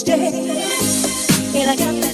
stay. And I got that.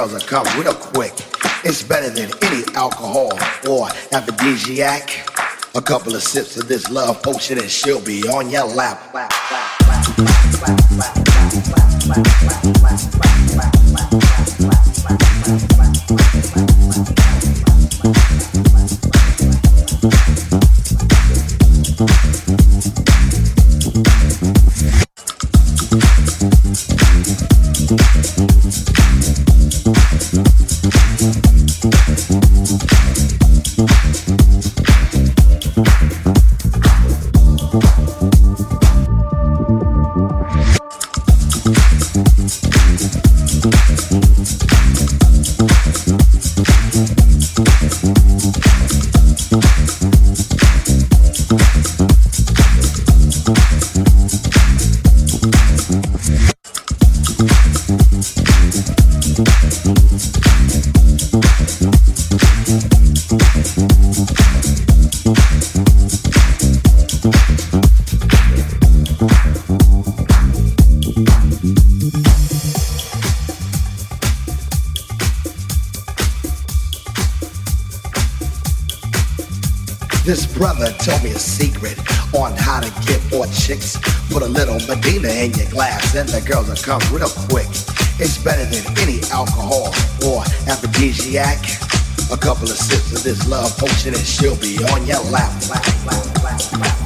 Girls will come real quick. It's better than any alcohol or aphrodisiac. A couple of sips of this love potion and she'll be on your lap. And the girls will come real quick. It's better than any alcohol or aphrodisiac. A couple of sips of this love potion and she'll be on your lap. lap, lap.